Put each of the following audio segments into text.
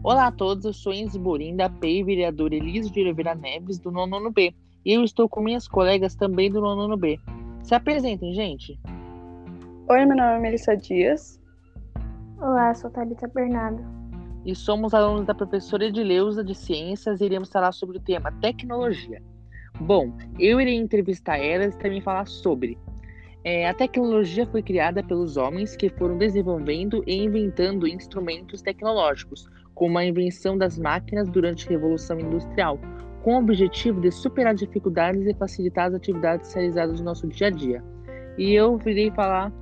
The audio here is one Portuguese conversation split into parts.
Olá a todos, eu sou Enzo Borim, da PEI, vereadora Elise de Oliveira Neves, do nono B. E eu estou com minhas colegas também do nono B. Se apresentem, gente. Oi, meu nome é Melissa Dias. Olá, sou Thalita Bernardo. E somos alunos da professora Edileuza de Ciências e iremos falar sobre o tema tecnologia. Bom, eu irei entrevistar elas e também falar sobre é, a tecnologia foi criada pelos homens que foram desenvolvendo e inventando instrumentos tecnológicos, como a invenção das máquinas durante a Revolução Industrial, com o objetivo de superar dificuldades e facilitar as atividades realizadas no nosso dia a dia. E eu virei falar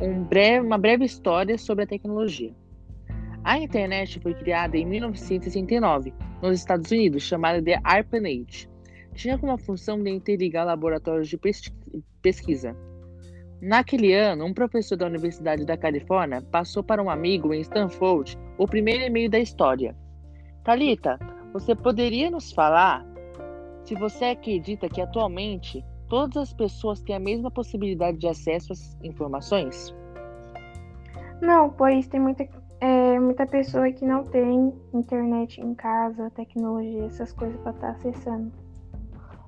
um breve, uma breve história sobre a tecnologia. A internet foi criada em 1969 nos Estados Unidos, chamada de ARPANET. Tinha como função de interligar laboratórios de pesquisa, Naquele ano, um professor da Universidade da Califórnia passou para um amigo em Stanford o primeiro e-mail da história. Talita, você poderia nos falar se você acredita que atualmente todas as pessoas têm a mesma possibilidade de acesso às informações? Não, pois tem muita, é, muita pessoa que não tem internet em casa, tecnologia, essas coisas para estar tá acessando.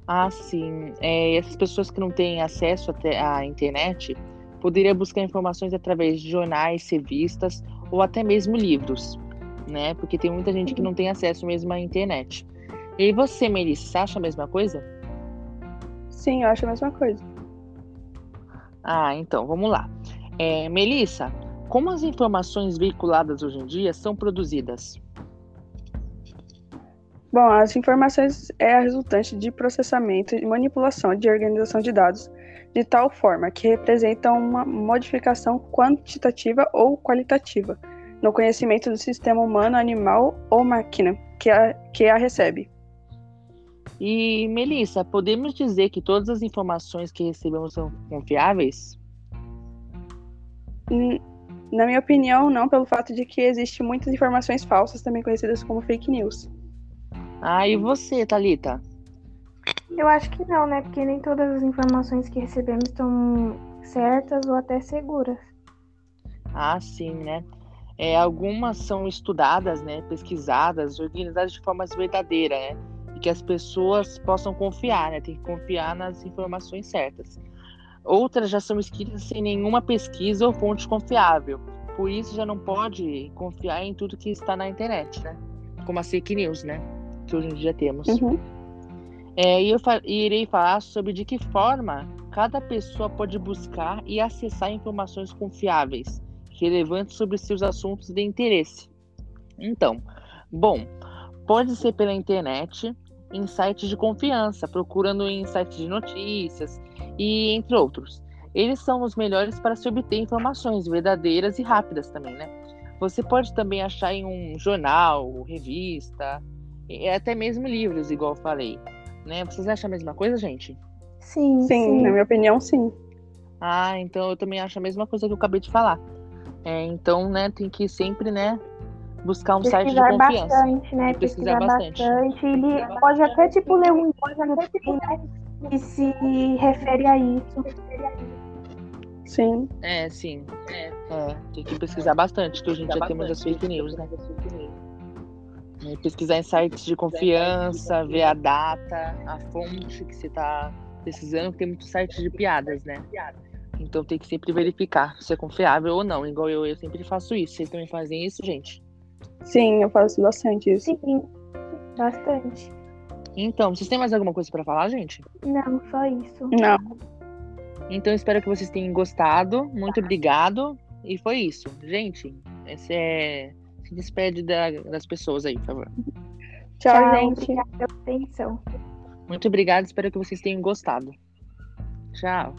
Ah, sim. É, essas pessoas que não têm acesso à internet poderiam buscar informações através de jornais, revistas ou até mesmo livros, né? Porque tem muita gente que não tem acesso mesmo à internet. E você, Melissa, você acha a mesma coisa? Sim, eu acho a mesma coisa. Ah, então, vamos lá. É, Melissa, como as informações veiculadas hoje em dia são produzidas? Bom, as informações é a resultante de processamento e manipulação de organização de dados de tal forma que representam uma modificação quantitativa ou qualitativa no conhecimento do sistema humano, animal ou máquina que a, que a recebe. E, Melissa, podemos dizer que todas as informações que recebemos são confiáveis? Na minha opinião, não, pelo fato de que existem muitas informações falsas, também conhecidas como fake news. Ah, e você, Talita? Eu acho que não, né? Porque nem todas as informações que recebemos estão certas ou até seguras. Ah, sim, né? É, algumas são estudadas, né, pesquisadas, organizadas de forma verdadeira, né? E que as pessoas possam confiar, né? Tem que confiar nas informações certas. Outras já são escritas sem nenhuma pesquisa ou fonte confiável. Por isso já não pode confiar em tudo que está na internet, né? Como a fake news, né? Que hoje em dia temos. Uhum. É, e eu fa irei falar sobre de que forma cada pessoa pode buscar e acessar informações confiáveis, relevantes sobre seus assuntos de interesse. Então, bom, pode ser pela internet, em sites de confiança, procurando em sites de notícias e entre outros. Eles são os melhores para se obter informações verdadeiras e rápidas também, né? Você pode também achar em um jornal, revista, e até mesmo livros, igual eu falei. Né? Vocês acham a mesma coisa, gente? Sim, sim, sim. na minha opinião, sim. Ah, então eu também acho a mesma coisa que eu acabei de falar. É, então, né, tem que sempre, né, buscar um pesquisar site de confiança. Bastante, né? Pesquisar, pesquisar bastante. bastante. Ele pode até, tipo, ler um livro né, que se refere a isso. Sim. É, sim. É, é, tem que pesquisar bastante, que hoje em dia temos as fake news, né? É, pesquisar em sites de confiança, ver a data, a fonte que você está precisando, porque tem muitos sites de piadas, né? Então tem que sempre verificar se é confiável ou não. Igual eu, eu sempre faço isso. Vocês também fazem isso, gente? Sim, eu faço bastante isso. Sim, bastante. Então, vocês têm mais alguma coisa para falar, gente? Não, só isso. Não. Então espero que vocês tenham gostado. Muito obrigado. E foi isso. Gente, esse é se despede da, das pessoas aí, por favor. Tchau, Tchau gente. Obrigada pela atenção. Muito obrigado, espero que vocês tenham gostado. Tchau.